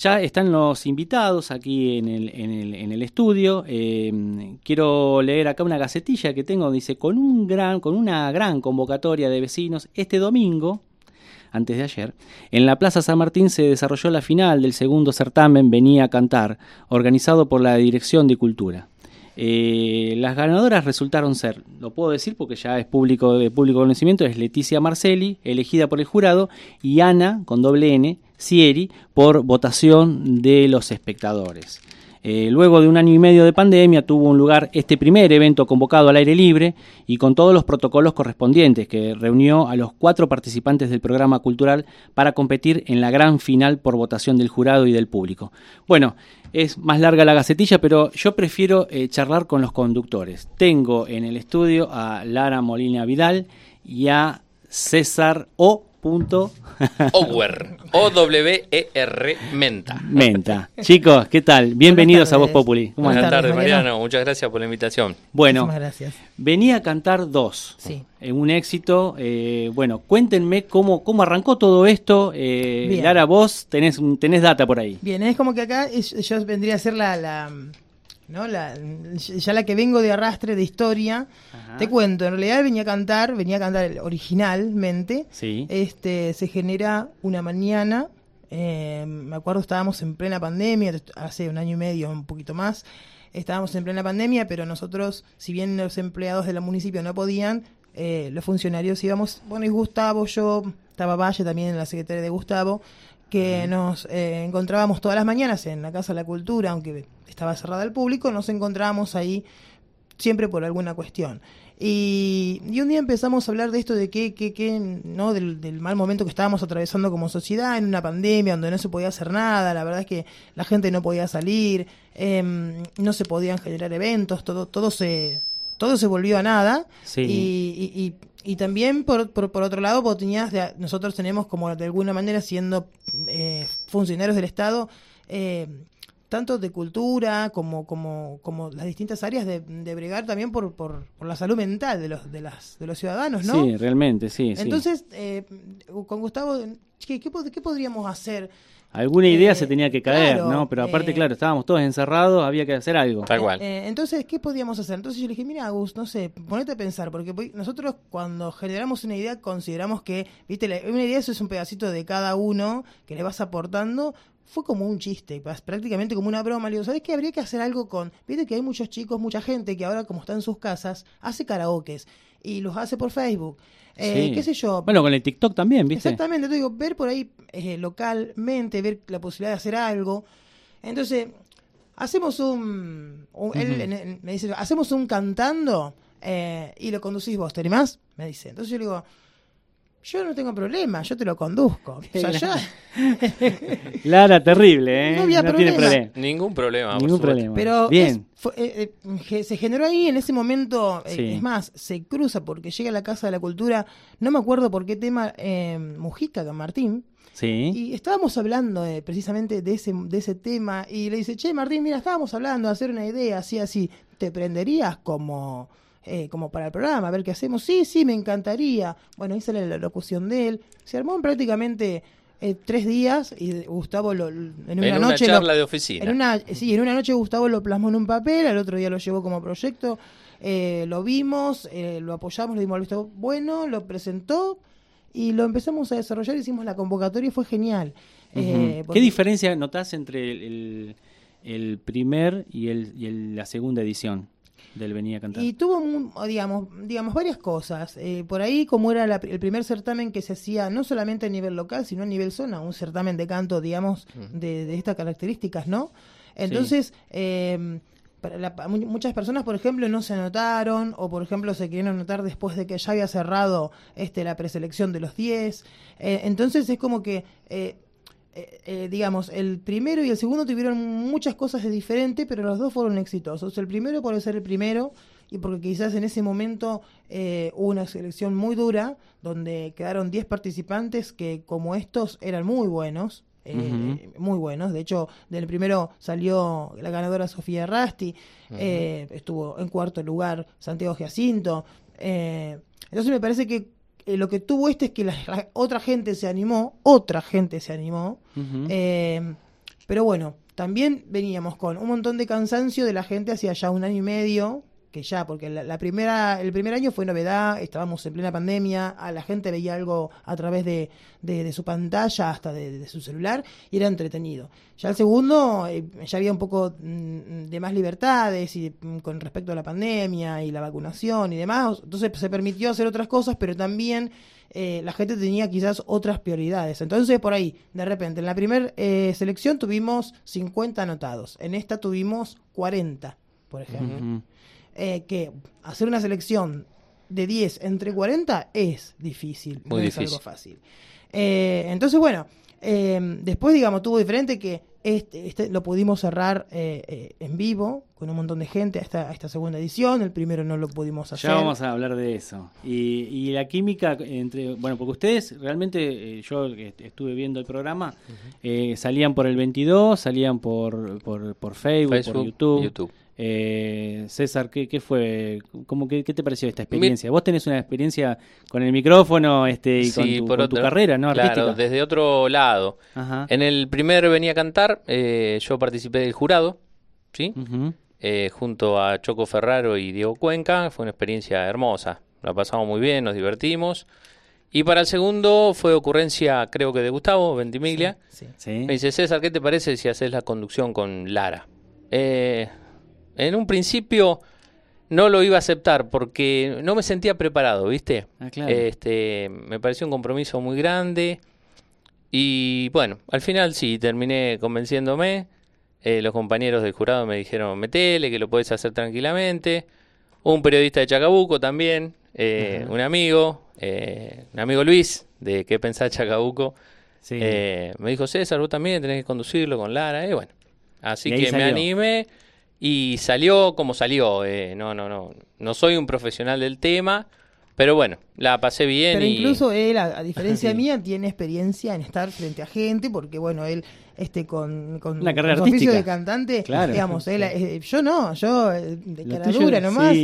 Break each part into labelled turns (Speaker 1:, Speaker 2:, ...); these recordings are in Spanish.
Speaker 1: ya están los invitados aquí en el, estudio. Eh, quiero leer acá una gacetilla que tengo, dice, con, un gran, con una gran convocatoria de vecinos, este domingo, antes de ayer, en la Plaza San Martín se desarrolló la final del segundo certamen Venía a Cantar, organizado por la Dirección de Cultura. Eh, las ganadoras resultaron ser, lo puedo decir porque ya es público de público conocimiento, es Leticia Marcelli, elegida por el jurado, y Ana, con doble N, Sieri, por votación de los espectadores. Eh, luego de un año y medio de pandemia tuvo un lugar este primer evento convocado al aire libre y con todos los protocolos correspondientes que reunió a los cuatro participantes del programa cultural para competir en la gran final por votación del jurado y del público. Bueno, es más larga la gacetilla, pero yo prefiero eh, charlar con los conductores. Tengo en el estudio a Lara Molina Vidal y a César O.
Speaker 2: Ower. O-W-E-R Menta.
Speaker 1: Menta. Chicos, ¿qué tal? Bienvenidos a Voz Populi.
Speaker 2: Buenas, tardes, Mariano. Muchas gracias por la invitación.
Speaker 1: Bueno, gracias. venía a cantar dos. Sí. En un éxito. Eh, bueno, cuéntenme cómo, cómo arrancó todo esto. Eh, Lara, vos tenés, tenés data por ahí.
Speaker 3: Bien, es como que acá yo vendría a ser la ¿no? La, ya la que vengo de arrastre de historia, te cuento, en realidad venía a cantar, venía a cantar originalmente, sí. este, se genera una mañana, eh, me acuerdo estábamos en plena pandemia, hace un año y medio, un poquito más, estábamos en plena pandemia, pero nosotros, si bien los empleados del municipio no podían, eh, los funcionarios íbamos, bueno, y Gustavo, yo, estaba Valle también en la secretaria de Gustavo, que nos eh, encontrábamos todas las mañanas en la Casa de la Cultura, aunque estaba cerrada al público, nos encontrábamos ahí siempre por alguna cuestión. Y, un día empezamos a hablar de esto, de que, que, ¿no? Del, mal momento que estábamos atravesando como sociedad, en una pandemia donde no se podía hacer nada, la verdad es que la gente no podía salir, em, no se podían generar eventos, todo, todo se todo se volvió a nada. Y, y, también, por, por, otro lado, vos tenías nosotros tenemos como de alguna manera, siendo eh, funcionarios del Estado, eh, tanto de cultura como, como, como las distintas áreas de, de bregar también por, por, la salud mental de los, de, las, de los ciudadanos, ¿no?
Speaker 1: Sí, realmente, sí.
Speaker 3: Entonces, Eh, con Gustavo, ¿qué, qué, qué podríamos hacer?
Speaker 1: Alguna idea se eh, tenía que caer, ¿no? Pero aparte, eh, claro, estábamos todos encerrados, había que hacer algo.
Speaker 2: Tal cual.
Speaker 3: Eh, entonces, ¿qué podíamos hacer? Entonces yo le dije, mira, Agus, no sé, ponete a pensar, porque nosotros cuando generamos una idea consideramos que, viste, una idea eso es un pedacito de cada uno que le vas aportando, fue como un chiste, prácticamente como una broma. Le digo, ¿sabes qué? Habría que hacer algo con. Viste que hay muchos chicos, mucha gente que ahora, como está en sus casas, hace karaokes y los hace por Facebook. Eh, ¿Qué sé yo?
Speaker 1: Bueno, con el TikTok también, ¿viste?
Speaker 3: Exactamente, te digo, ver por ahí eh, localmente, ver la posibilidad de hacer algo. Entonces, hacemos un. Él me dice, hacemos un cantando eh, y lo conducís vos, ¿te animás? Me dice. Entonces yo le digo yo no tengo problema, yo te lo conduzco. O sea, ya...
Speaker 1: Lara, terrible, ¿eh?
Speaker 2: No
Speaker 1: había
Speaker 2: problema. Ningún problema.
Speaker 1: Ningún problema.
Speaker 3: Pero Bien. Eh, eh, se generó ahí en ese momento, eh, es más, se cruza porque llega a la Casa de la Cultura, no me acuerdo por qué tema, Mujica con Martín. Sí. Y estábamos hablando precisamente de ese, de ese tema y le dice, che, Martín, mira, estábamos hablando de hacer una idea así, así, ¿te prenderías como eh, como para el programa, a ver qué hacemos. Sí, sí, me encantaría. Bueno, hice la locución de él. Se armó en prácticamente eh, tres días y Gustavo lo, en
Speaker 2: una, noche charla de oficina.
Speaker 3: En una, sí, en una noche Gustavo lo plasmó en un papel, al otro día lo llevó como proyecto. Eh, lo vimos, lo apoyamos, le dimos el visto bueno, lo presentó y lo empezamos a desarrollar, hicimos la convocatoria y fue genial.
Speaker 1: ¿Qué diferencia notás entre el, primer y, el, y la segunda edición? del Venía a Cantar.
Speaker 3: Y tuvo, digamos, digamos varias cosas. Eh, por ahí, como era el primer certamen que se hacía no solamente a nivel local, sino a nivel zona, un certamen de canto, digamos, de, estas características, ¿no? Entonces, em, para muchas personas, por ejemplo, no se anotaron o, por ejemplo, se querían anotar después de que ya había cerrado este la preselección de los 10. Eh, entonces, es como que... Eh, eh, eh, digamos, el primero y el segundo tuvieron muchas cosas de diferente, pero los dos fueron exitosos. El primero por ser el primero y porque quizás en ese momento eh, hubo una selección muy dura, donde quedaron 10 participantes que como estos eran muy buenos. Muy buenos, de hecho del primero salió la ganadora Sofía Rasti, estuvo en cuarto lugar Santiago Giacinto, entonces me parece que eh, lo que tuvo este es que la, otra gente se animó, otra gente se animó, eh, Pero bueno, también veníamos con un montón de cansancio de la gente hacía ya un año y medio que ya, porque la, primera, el primer año fue novedad, estábamos en plena pandemia, a la gente veía algo a través de, de, su pantalla, hasta de, su celular, y era entretenido. Ya el segundo, eh, ya había un poco mm, de más libertades y mm, con respecto a la pandemia y la vacunación y demás, entonces se permitió hacer otras cosas, pero también eh, la gente tenía quizás otras prioridades. Entonces, por ahí, de repente, en la primera eh, selección tuvimos 50 anotados, en esta tuvimos 40, por ejemplo. Eh, que hacer una selección de 10 entre 40 es difícil,
Speaker 2: Muy
Speaker 3: no
Speaker 2: difícil.
Speaker 3: es algo fácil. Eh, entonces, bueno, eh, después, digamos, tuvo diferente que este, este lo pudimos cerrar en vivo con un montón de gente a esta, esta segunda edición. El primero no lo pudimos hacer.
Speaker 1: Ya vamos a hablar de eso. Y, y la química entre. Bueno, porque ustedes realmente, yo estuve viendo el programa, salían por el 22, salían por, por, por Facebook, por YouTube. YouTube. Eh, César, ¿qué, qué fue? ¿Cómo, qué, qué, te pareció esta experiencia? Vos tenés una experiencia con el micrófono este, y con, tu, carrera, ¿no?
Speaker 2: Claro, desde otro lado. En el primer Venía a Cantar, eh, yo participé del jurado, ¿sí? Eh, junto a Choco Ferraro y Diego Cuenca. Fue una experiencia hermosa. La pasamos muy bien, nos divertimos. Y para el segundo fue ocurrencia, creo que de Gustavo Ventimiglia. Sí, sí. Me dice, César, ¿qué te parece si haces la conducción con Lara? Eh, en un principio no lo iba a aceptar porque no me sentía preparado, ¿viste? Ah, este, me pareció un compromiso muy grande y bueno, al final sí, terminé convenciéndome. Eh, los compañeros del jurado me dijeron, metele, que lo puedes hacer tranquilamente. Un periodista de Chacabuco también, eh, un amigo, eh, un amigo Luis, de qué pensar Chacabuco, me dijo, César, vos también tenés que conducirlo con Lara. Y bueno, así que me animé y salió como salió. Eh, no, no, no. No soy un profesional del tema, pero bueno, la pasé bien.
Speaker 3: Pero incluso él, a, diferencia mía, tiene experiencia en estar frente a gente, porque bueno, él este con, con,
Speaker 1: una carrera
Speaker 3: oficio de cantante, digamos, él, eh, yo no, yo eh, de cara dura nomás,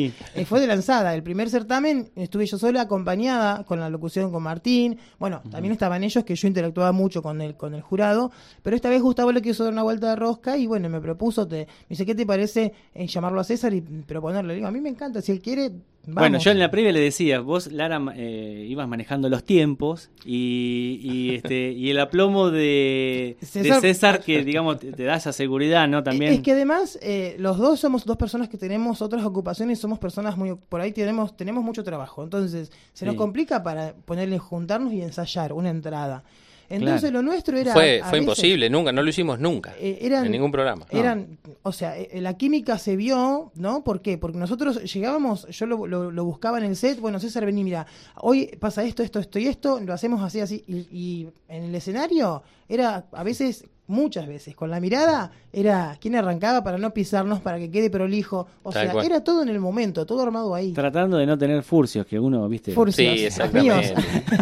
Speaker 3: fue de lanzada. El primer certamen estuve yo sola acompañada con la locución con Martín. Bueno, también estaban ellos que yo interactuaba mucho con el con el jurado, pero esta vez Gustavo le quiso dar una vuelta de rosca y bueno, me propuso, te, me dice, ¿qué te parece llamarlo a César y proponerle? Le digo, a mí me encanta, si él quiere,
Speaker 1: bueno, yo en la previa le decía, vos, Lara, eh, ibas manejando los tiempos y, y, este, y el aplomo de César, que, digamos, te, da esa seguridad, ¿no? También.
Speaker 3: Es que además, eh, los dos somos dos personas que tenemos otras ocupaciones, somos personas muy. Por ahí tenemos, tenemos mucho trabajo. Entonces, se nos complica para ponerle, juntarnos y ensayar una entrada. Entonces lo nuestro era...
Speaker 2: Fue, fue imposible, nunca, no lo hicimos nunca, eh, en ningún programa.
Speaker 3: Eran, o sea, eh, la química se vio, ¿no? ¿Por qué? Porque nosotros llegábamos, yo lo, lo, buscaba en el set, bueno, César, vení, mira, hoy pasa esto, esto, esto y esto, lo hacemos así, así, y en el escenario era a veces muchas veces. Con la mirada era quien arrancaba para no pisarnos, para que quede prolijo. O sea, era todo en el momento, todo armado ahí.
Speaker 1: Tratando de no tener furcios, que uno, viste.
Speaker 2: Furcios, sí, exactamente.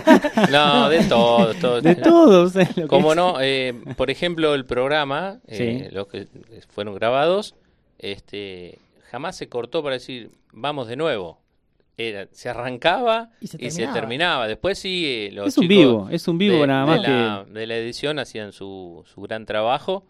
Speaker 2: no, de todos.
Speaker 1: De todos.
Speaker 2: Como no, eh, por ejemplo, el programa, eh, los que fueron grabados, este jamás se cortó para decir, vamos de nuevo era, se arrancaba y se, terminaba. Después sí, eh, los
Speaker 1: es un vivo, es un vivo nada más
Speaker 2: de la, de la edición hacían su, su gran trabajo.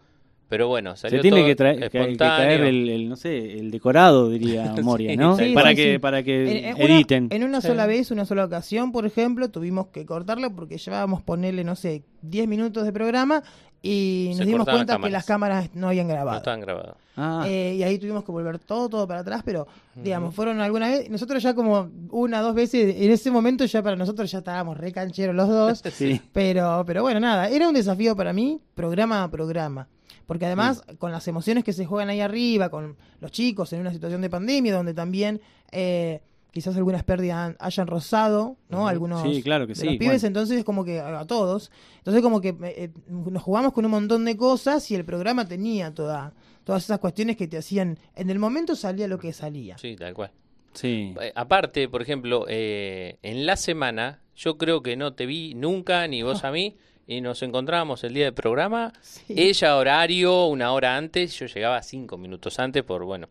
Speaker 2: Pero bueno,
Speaker 1: salió Se tiene que, traer, caer el, no sé, el decorado, diría Moria, ¿no? para, que, para que editen.
Speaker 3: en una sola vez, una sola ocasión, por ejemplo, tuvimos que cortarlo porque llevábamos ponerle, no sé, 10 minutos de programa y nos dimos cuenta que las cámaras no habían grabado. No
Speaker 2: estaban grabadas.
Speaker 3: Ah. Eh, y ahí tuvimos que volver todo, todo para atrás, pero digamos, fueron alguna vez, nosotros ya como una, dos veces, en ese momento ya para nosotros ya estábamos re cancheros los dos, sí. pero, pero bueno, nada, era un desafío para mí, programa a programa. Porque además, con las emociones que se juegan ahí arriba, con los chicos en una situación de pandemia, donde también eh, quizás algunas pérdidas hayan rozado, ¿no? Algunos
Speaker 1: sí, claro que sí,
Speaker 3: los pibes, entonces como que a todos. Entonces como que eh, eh, nos jugamos con un montón de cosas y el programa tenía toda, todas esas cuestiones que te hacían, en el momento salía lo que salía.
Speaker 2: Sí, tal cual.
Speaker 1: Sí.
Speaker 2: Eh, aparte, por ejemplo, en la semana, yo creo que no te vi nunca, ni vos a mí, y nos encontrábamos el día del programa. Ella horario, una hora antes, yo llegaba cinco minutos antes por, bueno,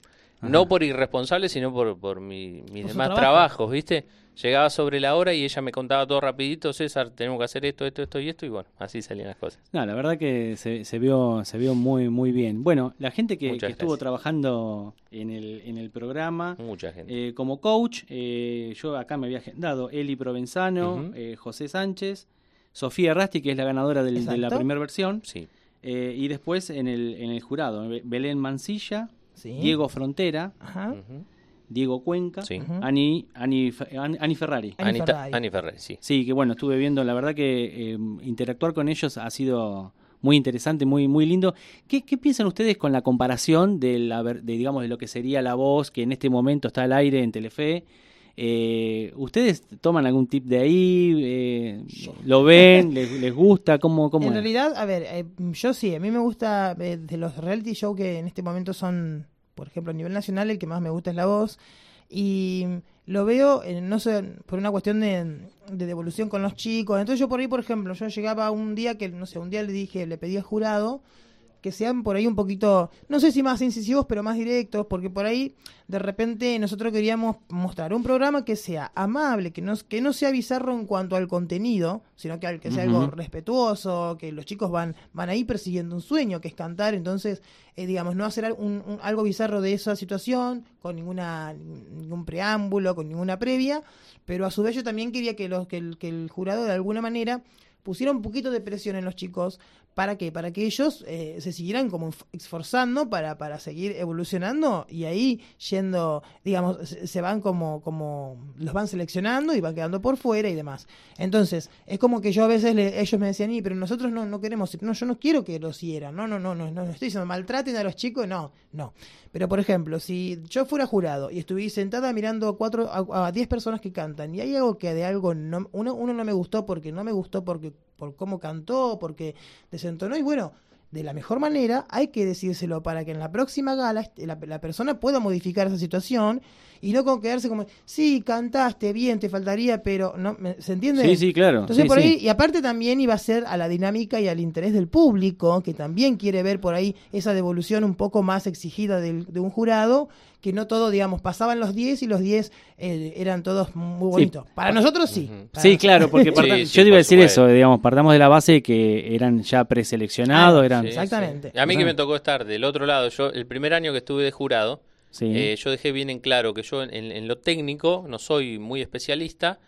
Speaker 2: no por irresponsable, sino por, por mi, mis demás trabajos, ¿viste? llegaba sobre la hora y ella me contaba todo rapidito, César, tenemos que hacer esto, esto, esto y esto, y bueno, así salían las cosas.
Speaker 1: No, la verdad que se, se vio se vio muy muy bien. Bueno, la gente que, estuvo trabajando en el, en el programa,
Speaker 2: Mucha gente.
Speaker 1: Eh, como coach, eh, yo acá me había agendado Eli Provenzano, eh, José Sánchez, Sofía Rasti, que es la ganadora de la primera versión,
Speaker 2: sí.
Speaker 1: y después en el, en el jurado, Belén Mancilla, Diego Frontera, Ajá. Diego Cuenca, Ani, Ani, Ferrari.
Speaker 2: Ani, Ferrari. sí.
Speaker 1: Sí, que bueno, estuve viendo, la verdad que eh, interactuar con ellos ha sido muy interesante, muy muy lindo. ¿Qué, piensan ustedes con la comparación de, la, de, digamos, de lo que sería la voz que en este momento está al aire en Telefe? Eh, ¿Ustedes toman algún tip de ahí? Eh, ¿Lo ven? les, gusta? ¿Cómo, cómo
Speaker 3: en realidad, a ver, yo sí, a mí me gusta de los reality show que en este momento son por ejemplo, a nivel nacional el que más me gusta es la voz. Y lo veo, no sé, por una cuestión de, de, devolución con los chicos. Entonces yo por ahí, por ejemplo, yo llegaba un día que, no sé, un día le dije, le pedí al jurado que sean por ahí un poquito, no sé si más incisivos, pero más directos, porque por ahí de repente nosotros queríamos mostrar un programa que sea amable, que no, que no sea bizarro en cuanto al contenido, sino que, que sea algo respetuoso, que los chicos van, van ahí persiguiendo un sueño, que es cantar, entonces, eh, digamos, no hacer un, algo bizarro de esa situación, con ninguna ningún preámbulo, con ninguna previa, pero a su vez yo también quería que, los, que, el, que el jurado de alguna manera pusiera un poquito de presión en los chicos ¿Para qué? Para que ellos eh, se siguieran como esforzando para, para seguir evolucionando y ahí yendo, digamos, se, van como, como, los van seleccionando y van quedando por fuera y demás. Entonces, es como que yo a veces ellos me decían, y pero nosotros no, no queremos, no, yo no quiero que los hieran, no, no, no, no, no, estoy diciendo maltraten a los chicos, no, no. Pero por ejemplo, si yo fuera jurado y estuviese sentada mirando a cuatro, a, diez personas que cantan y hay algo que de algo no, uno, uno no me gustó porque no me gustó porque por cómo cantó, porque desentonó. Y bueno, de la mejor manera hay que decírselo para que en la próxima gala este, la, la persona pueda modificar esa situación y no con quedarse como, sí, cantaste bien, te faltaría, pero no ¿se entiende?
Speaker 1: Sí, sí, claro.
Speaker 3: Entonces por ahí, y aparte también iba a ser a la dinámica y al interés del público, que también quiere ver por ahí esa devolución un poco más exigida del, de un jurado, que no todo, digamos, pasaban los 10 y los 10 eh, eran todos muy bonitos. Para nosotros sí.
Speaker 1: sí, claro, porque yo te iba a decir eso, digamos, partamos de la base de que eran ya preseleccionados, eran...
Speaker 3: Exactamente.
Speaker 2: A mí que me tocó estar del otro lado, yo el primer año que estuve de jurado, eh, yo dejé bien en claro que yo en, lo técnico no soy muy especialista,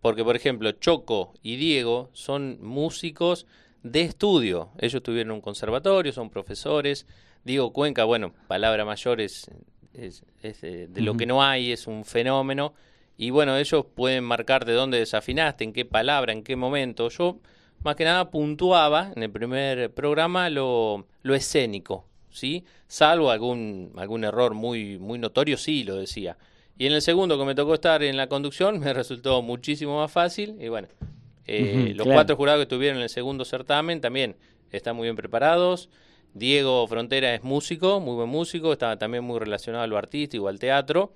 Speaker 2: porque por ejemplo Choco y Diego son músicos de estudio. Ellos tuvieron un conservatorio, son profesores. Diego Cuenca, bueno, palabra mayor es, es, eh, de, lo que no hay, es un fenómeno. Y bueno, ellos pueden marcar de dónde desafinaste, en qué palabra, en qué momento. Yo más que nada puntuaba en el primer programa lo, lo escénico, ¿sí? Salvo algún, algún error muy, muy notorio, sí, lo decía. Y en el segundo que me tocó estar en la conducción me resultó muchísimo más fácil y bueno, eh, los cuatro jurados que estuvieron en el segundo certamen también están muy bien preparados. Diego Frontera es músico, muy buen músico, está también muy relacionado a lo artístico, al teatro.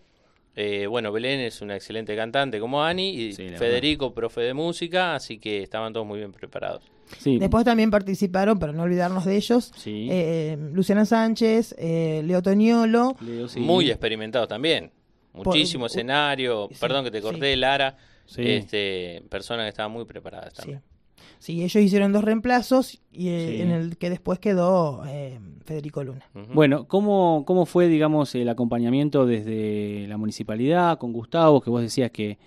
Speaker 2: Eh, bueno, Belén es una excelente cantante como Ani y Federico, profe de música, así que estaban todos muy bien preparados.
Speaker 3: Después también participaron, para no olvidarnos de ellos, eh, Luciana Sánchez, eh, Leo Toñolo.
Speaker 2: Muy experimentados también. Muchísimo escenario. Perdón que te corté, Lara. Este, personas que estaban muy preparadas también.
Speaker 3: Sí, ellos hicieron dos reemplazos y eh, en el que después quedó Federico Luna.
Speaker 1: Bueno, ¿cómo, ¿cómo fue, digamos, el acompañamiento desde la municipalidad con Gustavo, que vos decías que,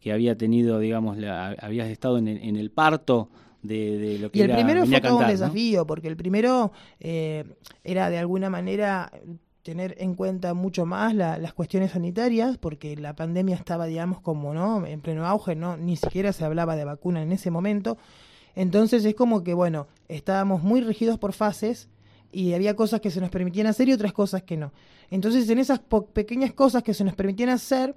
Speaker 1: que había tenido, digamos, la, habías estado en en el parto de, lo que
Speaker 3: y el primero fue todo un desafío, porque el primero eh, era de alguna manera tener en cuenta mucho más las cuestiones sanitarias, porque la pandemia estaba, digamos, como no en pleno auge, no ni siquiera se hablaba de vacuna en ese momento. Entonces es como que, bueno, estábamos muy regidos por fases y había cosas que se nos permitían hacer y otras cosas que no. Entonces en esas pequeñas cosas que se nos permitían hacer,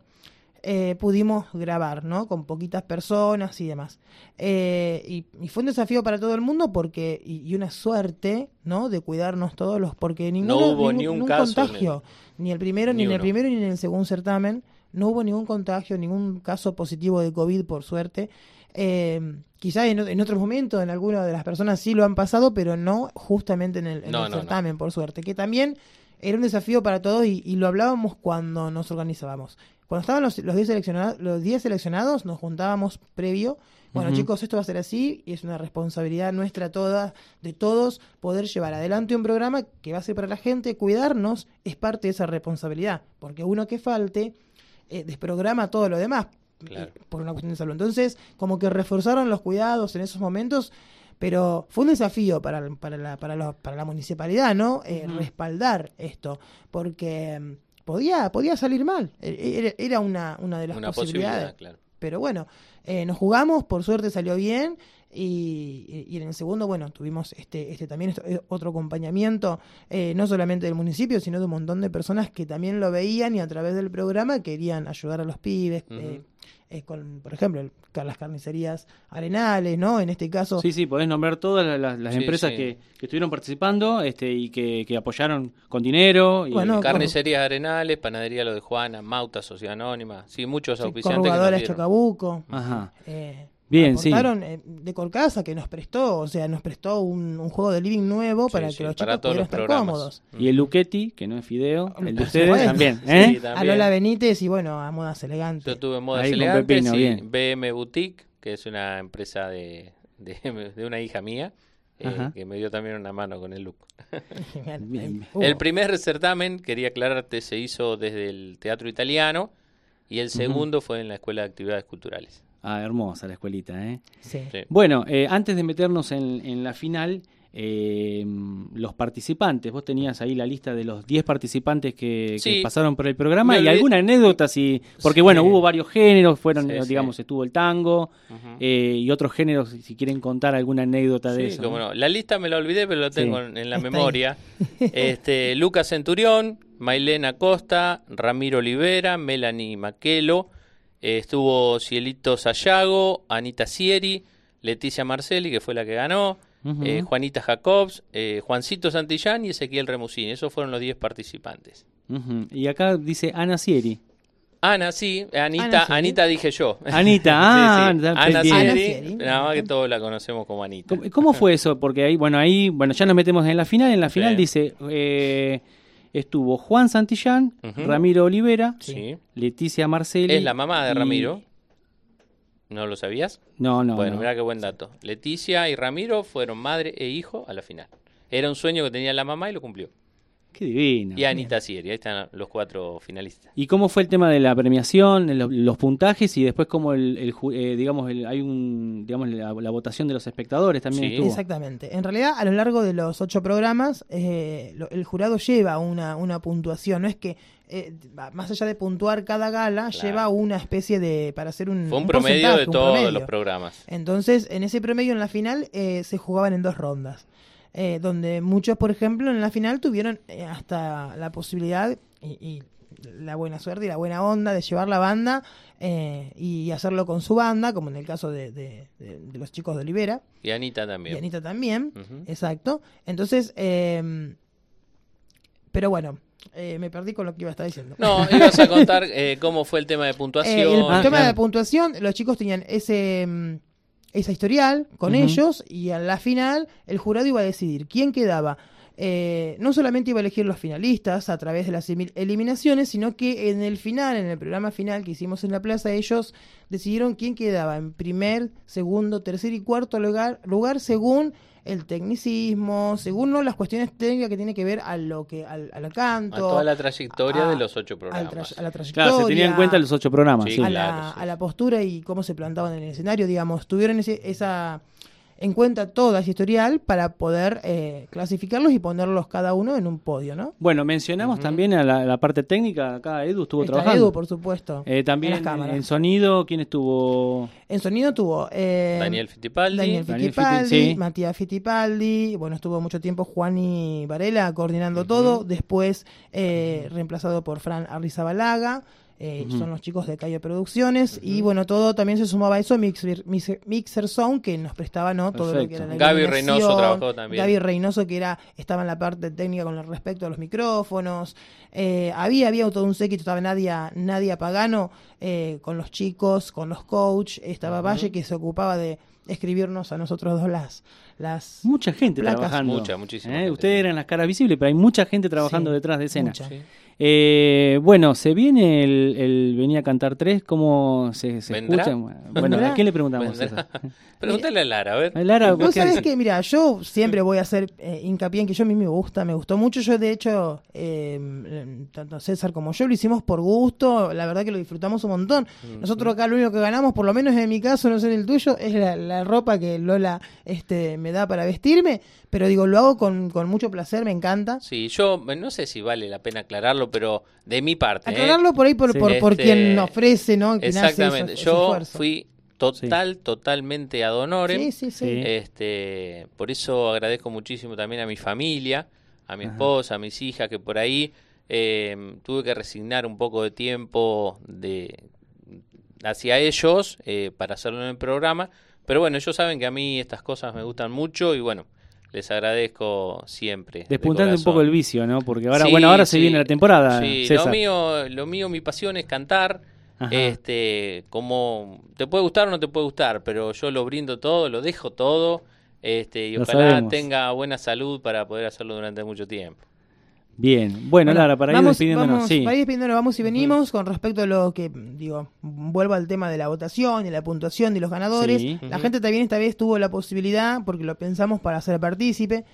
Speaker 3: eh, pudimos grabar, ¿no? Con poquitas personas y demás. Eh, y, fue un desafío para todo el mundo porque, y, una suerte, ¿no? De cuidarnos todos los, porque ninguno,
Speaker 2: no hubo ni un
Speaker 3: contagio, ni el primero, ni, en el primero, ni en el segundo certamen, no hubo ningún contagio, ningún caso positivo de COVID, por suerte. Eh, quizás en, otros momentos, en algunas de las personas sí lo han pasado, pero no justamente en el, certamen, por suerte, que también era un desafío para todos y, y, lo hablábamos cuando nos organizábamos cuando estaban los 10 seleccionados, los 10 seleccionados, nos juntábamos previo. Bueno, chicos, esto va a ser así y es una responsabilidad nuestra toda, de todos, poder llevar adelante un programa que va a ser para la gente. Cuidarnos es parte de esa responsabilidad, porque uno que falte eh, desprograma todo lo demás por una cuestión de salud. Entonces, como que reforzaron los cuidados en esos momentos pero fue un desafío para, para, la, para, para la municipalidad, ¿no? Eh, respaldar esto, porque mm, podía, podía salir mal, e, e, era, una, una de las posibilidades. Pero bueno, eh, nos jugamos, por suerte salió bien. Y, y, en el segundo, bueno, tuvimos este, este también eh, otro acompañamiento, no solamente del municipio, sino de un montón de personas que también lo veían y a través del programa querían ayudar a los pibes, con, por ejemplo, las carnicerías arenales, ¿no? En este caso.
Speaker 1: Sí, sí, podés nombrar todas las, empresas Que, estuvieron participando este, y que, apoyaron con dinero.
Speaker 2: Y... Bueno, carnicerías arenales, panadería Lo de Juana, Mauta, Sociedad Anónima, sí, muchos auspiciantes.
Speaker 3: Chacabuco. Ajá. Eh, Bien, sí. Eh, de Corcasa que nos prestó, o sea, nos prestó un, juego de living nuevo para que los chicos pudieran estar cómodos.
Speaker 1: Y el Luchetti, que no es Fideo, el de ustedes también, ¿eh?
Speaker 3: A Lola Benítez y bueno, a Modas Elegantes.
Speaker 2: Yo tuve Modas Elegantes y BM Boutique, que es una empresa de, de, una hija mía. Eh, que me dio también una mano con el look. el primer certamen, quería aclararte, se hizo desde el Teatro Italiano y el segundo fue en la Escuela de Actividades Culturales.
Speaker 1: Ah, hermosa la escuelita, ¿eh? Sí. Bueno, eh, antes de meternos en, la final, eh, los participantes, vos tenías ahí la lista de los 10 participantes que, pasaron por el programa y alguna anécdota, sí, porque bueno, hubo varios géneros, fueron, digamos, estuvo el tango eh, y otros géneros, si quieren contar alguna anécdota de eso.
Speaker 2: Bueno, la lista me la olvidé, pero la tengo en, la memoria. este, Lucas Centurión, Mailena Costa, Ramiro Olivera, Melanie Maquelo, eh, estuvo Cielito Sayago, Anita Sieri, Leticia Marcelli, que fue la que ganó, eh, Juanita Jacobs, eh, Juancito Santillán y Ezequiel Remusín. Esos fueron los 10 participantes.
Speaker 1: Y acá dice Ana Sieri.
Speaker 2: Ana, sí, Anita, Anita dije yo.
Speaker 1: Anita, ah,
Speaker 2: Ana Sieri, nada más que todos la conocemos como Anita.
Speaker 1: ¿Cómo, fue eso? Porque ahí, bueno, ahí, bueno, ya nos metemos en la final. En la final dice, estuvo Juan Santillán, Ramiro Olivera, Leticia Marcelli.
Speaker 2: Es la mamá de Ramiro. ¿No lo sabías?
Speaker 1: No, no.
Speaker 2: Bueno, mira qué buen dato. Leticia y Ramiro fueron madre e hijo a la final. Era un sueño que tenía la mamá y lo cumplió.
Speaker 1: Qué divino.
Speaker 2: Y Anita Sieri, ahí están los cuatro finalistas.
Speaker 1: ¿Y cómo fue el tema de la premiación, los, puntajes y después cómo el, eh, digamos, hay un, digamos, la, votación de los espectadores también estuvo?
Speaker 3: Exactamente. En realidad, a lo largo de los ocho programas, eh, el jurado lleva una, una puntuación. No es que eh, más allá de puntuar cada gala, lleva una especie de. para hacer un.
Speaker 2: Fue un, promedio de todos los programas.
Speaker 3: Entonces, en ese promedio, en la final, se jugaban en dos rondas. Eh, donde muchos, por ejemplo, en la final tuvieron eh, hasta la posibilidad y, la buena suerte y la buena onda de llevar la banda eh, y hacerlo con su banda, como en el caso de, los chicos de Olivera.
Speaker 2: Y Anita también.
Speaker 3: Y Anita también, exacto. Entonces, em, pero bueno, me perdí con lo que iba a estar diciendo.
Speaker 2: No, ibas a contar cómo fue el tema de puntuación.
Speaker 3: el tema de puntuación, los chicos tenían ese em, esa historial con ellos y a la final el jurado iba a decidir quién quedaba. Eh, no solamente iba a elegir los finalistas a través de las eliminaciones, sino que en el final, en el programa final que hicimos en la plaza, ellos decidieron quién quedaba en primer, segundo, tercer y cuarto lugar, lugar según el tecnicismo, según ¿no? las cuestiones técnicas que tiene que ver a lo que al, al canto. A
Speaker 2: toda la trayectoria de los ocho programas.
Speaker 3: a la trayectoria.
Speaker 1: Claro, se tenía en cuenta los ocho programas.
Speaker 3: a, la, a, la, postura y cómo se plantaban en el escenario, digamos, tuvieron ese, esa en cuenta toda esa historial para poder eh, clasificarlos y ponerlos cada uno en un podio, ¿no?
Speaker 1: Bueno, mencionamos también a la, parte técnica, acá Edu estuvo trabajando.
Speaker 3: Edu, por supuesto.
Speaker 1: Eh, también en, sonido, ¿quién estuvo?
Speaker 3: En sonido tuvo
Speaker 2: eh, Daniel Fittipaldi,
Speaker 3: Daniel Fittipaldi, Matías Fittipaldi, bueno, estuvo mucho tiempo Juan y Varela coordinando todo, después reemplazado por Fran Arrizabalaga. Eh, son los chicos de Calle Producciones, y bueno, todo también se sumaba a eso Mixer, Mixer, Zone, que nos prestaba no todo lo que era la
Speaker 2: Gaby Reynoso trabajó también.
Speaker 3: Gaby Reynoso, que era, estaba en la parte técnica con respecto a los micrófonos. Eh, había, había todo un séquito, estaba Nadia, Nadia Pagano eh, con los chicos, con los coach, estaba Valle que se ocupaba de escribirnos a nosotros dos las, las
Speaker 1: mucha gente trabajando.
Speaker 2: Mucha, muchísima.
Speaker 1: ¿Eh? Ustedes eran las caras visibles, pero hay mucha gente trabajando detrás de escena. Eh, bueno, se viene el, Venía a Cantar 3, ¿cómo se, escucha? Bueno, ¿a quién le preguntamos eso?
Speaker 2: Pregúntale a Lara, a ver. A
Speaker 3: Lara, Vos sabés que, mira, yo siempre voy a hacer eh, hincapié en que yo a mí me gusta, me gustó mucho. Yo, de hecho, eh, tanto César como yo lo hicimos por gusto, la verdad que lo disfrutamos un montón. Nosotros acá lo único que ganamos, por lo menos en mi caso, no sé en el tuyo, es la, ropa que Lola este, me da para vestirme, pero digo, lo hago con, con mucho placer, me encanta.
Speaker 2: Sí, yo no sé si vale la pena aclararlo, pero de mi parte.
Speaker 3: ¿eh? Aclararlo por ahí por, por, este, quien ofrece, ¿no?
Speaker 2: exactamente. Yo fui total, totalmente ad honorem. Sí, sí, este, por eso agradezco muchísimo también a mi familia, a mi esposa, a mis hijas, que por ahí eh, tuve que resignar un poco de tiempo de hacia ellos eh, para hacerlo en el programa. Pero bueno, ellos saben que a mí estas cosas me gustan mucho y bueno, les agradezco siempre.
Speaker 1: Despuntando un poco el vicio, ¿no? Porque ahora, bueno, ahora se viene la temporada.
Speaker 2: Sí, lo mío, lo mío, mi pasión es cantar. Este, como te puede gustar o no te puede gustar, pero yo lo brindo todo, lo dejo todo, este, y ojalá tenga buena salud para poder hacerlo durante mucho tiempo.
Speaker 1: Bien, bueno, Lara, para ir despidiéndonos.
Speaker 3: Vamos, Para ir despidiéndonos, vamos y venimos con respecto a lo que, digo, vuelvo al tema de la votación y la puntuación de los ganadores. La gente también esta vez tuvo la posibilidad, porque lo pensamos para ser partícipe,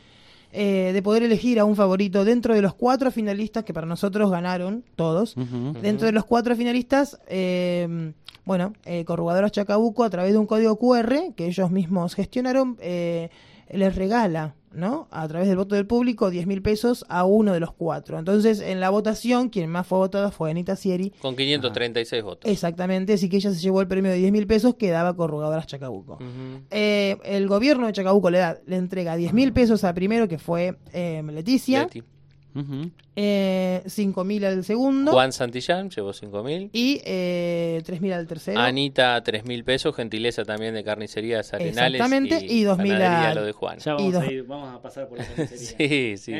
Speaker 3: eh, de poder elegir a un favorito dentro de los cuatro finalistas que para nosotros ganaron todos. Dentro de los cuatro finalistas, eh, bueno, eh, Corrugadoras Chacabuco a través de un código QR que ellos mismos gestionaron, eh, les regala ¿no? A través del voto del público, 10 mil pesos a uno de los cuatro. Entonces, en la votación, quien más fue votada fue Anita Sieri.
Speaker 2: Con 536 votos.
Speaker 3: Exactamente, así que ella se llevó el premio de 10 mil pesos que daba Corrugadoras Chacabuco. Eh, el gobierno de Chacabuco le, da, le entrega 10 mil pesos a primero, que fue eh, Leticia eh, 5.000 al segundo.
Speaker 2: Juan Santillán llevó 5.000.
Speaker 3: Y eh, 3.000 al tercero.
Speaker 2: Anita, 3.000 pesos. Gentileza también de carnicerías arenales.
Speaker 3: Exactamente. Y, 2.000
Speaker 2: a lo de Juan.
Speaker 1: Ya vamos, a, ir, vamos a pasar por la carnicería.
Speaker 2: sí, sí.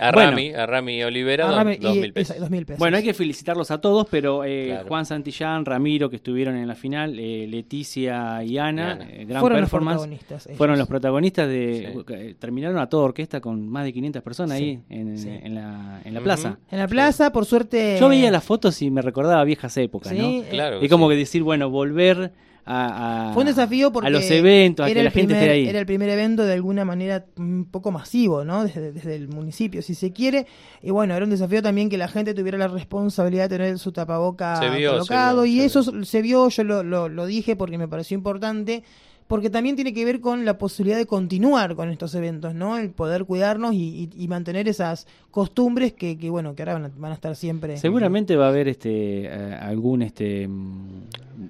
Speaker 2: A Rami, a Rami Olivera, 2.000 pesos.
Speaker 3: pesos.
Speaker 1: Bueno, hay que felicitarlos a todos, pero eh, Juan Santillán, Ramiro, que estuvieron en la final, eh, Leticia y Ana, eh, gran
Speaker 3: fueron
Speaker 1: performance.
Speaker 3: Los protagonistas,
Speaker 1: fueron los protagonistas de. Eh, terminaron a toda orquesta con más de 500 personas ahí en, en la en la plaza.
Speaker 3: En la plaza, por suerte.
Speaker 1: Yo veía las fotos y me recordaba viejas épocas, ¿no?
Speaker 2: Claro.
Speaker 1: Y como que decir, bueno, volver a,
Speaker 3: Fue un desafío porque
Speaker 1: a los eventos, a que la gente esté ahí.
Speaker 3: Era el primer evento de alguna manera un poco masivo, ¿no? Desde, el municipio, si se quiere. Y bueno, era un desafío también que la gente tuviera la responsabilidad de tener su tapaboca colocado. y eso se vio, yo lo, lo, lo dije porque me pareció importante porque también tiene que ver con la posibilidad de continuar con estos eventos, ¿no? El poder cuidarnos y, mantener esas costumbres que, que, bueno, que ahora van a, estar siempre.
Speaker 1: Seguramente va a haber este eh, algún este mm,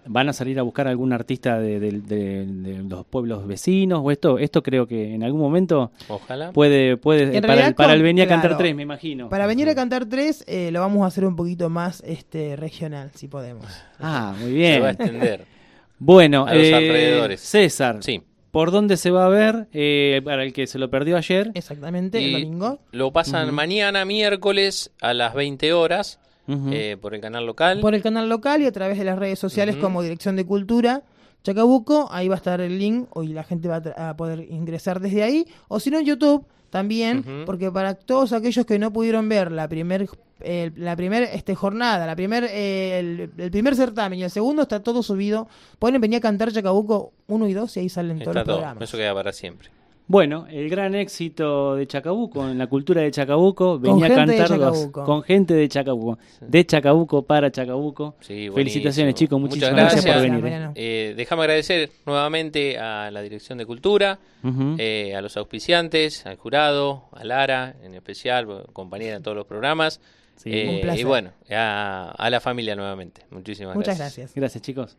Speaker 1: van a salir a buscar algún artista de, los pueblos vecinos o esto esto creo que en algún momento
Speaker 2: ojalá.
Speaker 1: puede puede para, el, para el venir a cantar tres me imagino.
Speaker 3: Para venir a cantar tres eh, lo vamos a hacer un poquito más este regional si podemos.
Speaker 1: Ah muy bien.
Speaker 2: Se va a extender
Speaker 1: Bueno,
Speaker 2: a los eh, alrededores.
Speaker 1: César.
Speaker 2: Sí.
Speaker 1: ¿Por dónde se va a ver? Eh, para el que se lo perdió ayer.
Speaker 3: Exactamente, el domingo.
Speaker 2: Lo pasan mañana, miércoles, a las 20 horas, eh, por el canal local.
Speaker 3: Por el canal local y a través de las redes sociales como Dirección de Cultura. Chacabuco, ahí va a estar el link, hoy la gente va a, poder ingresar desde ahí, o si no en YouTube también, porque para todos aquellos que no pudieron ver la primer la primera este, jornada, la primer, el, primer certamen y el segundo está todo subido. Pueden venir a cantar Chacabuco 1 y 2 y ahí salen todos los programas.
Speaker 2: Eso queda para siempre.
Speaker 1: Bueno, el gran éxito de Chacabuco, en la cultura de Chacabuco, venía a cantar con gente de Chacabuco, de Chacabuco para Chacabuco. Felicitaciones chicos, muchísimas gracias. por venir.
Speaker 2: ¿eh? Eh, déjame agradecer nuevamente a la Dirección de Cultura, eh, a los auspiciantes, al jurado, a Lara en especial, compañera en todos los programas. y bueno, a, la familia nuevamente. Muchísimas
Speaker 3: Muchas
Speaker 2: gracias.
Speaker 3: gracias.
Speaker 1: Gracias chicos.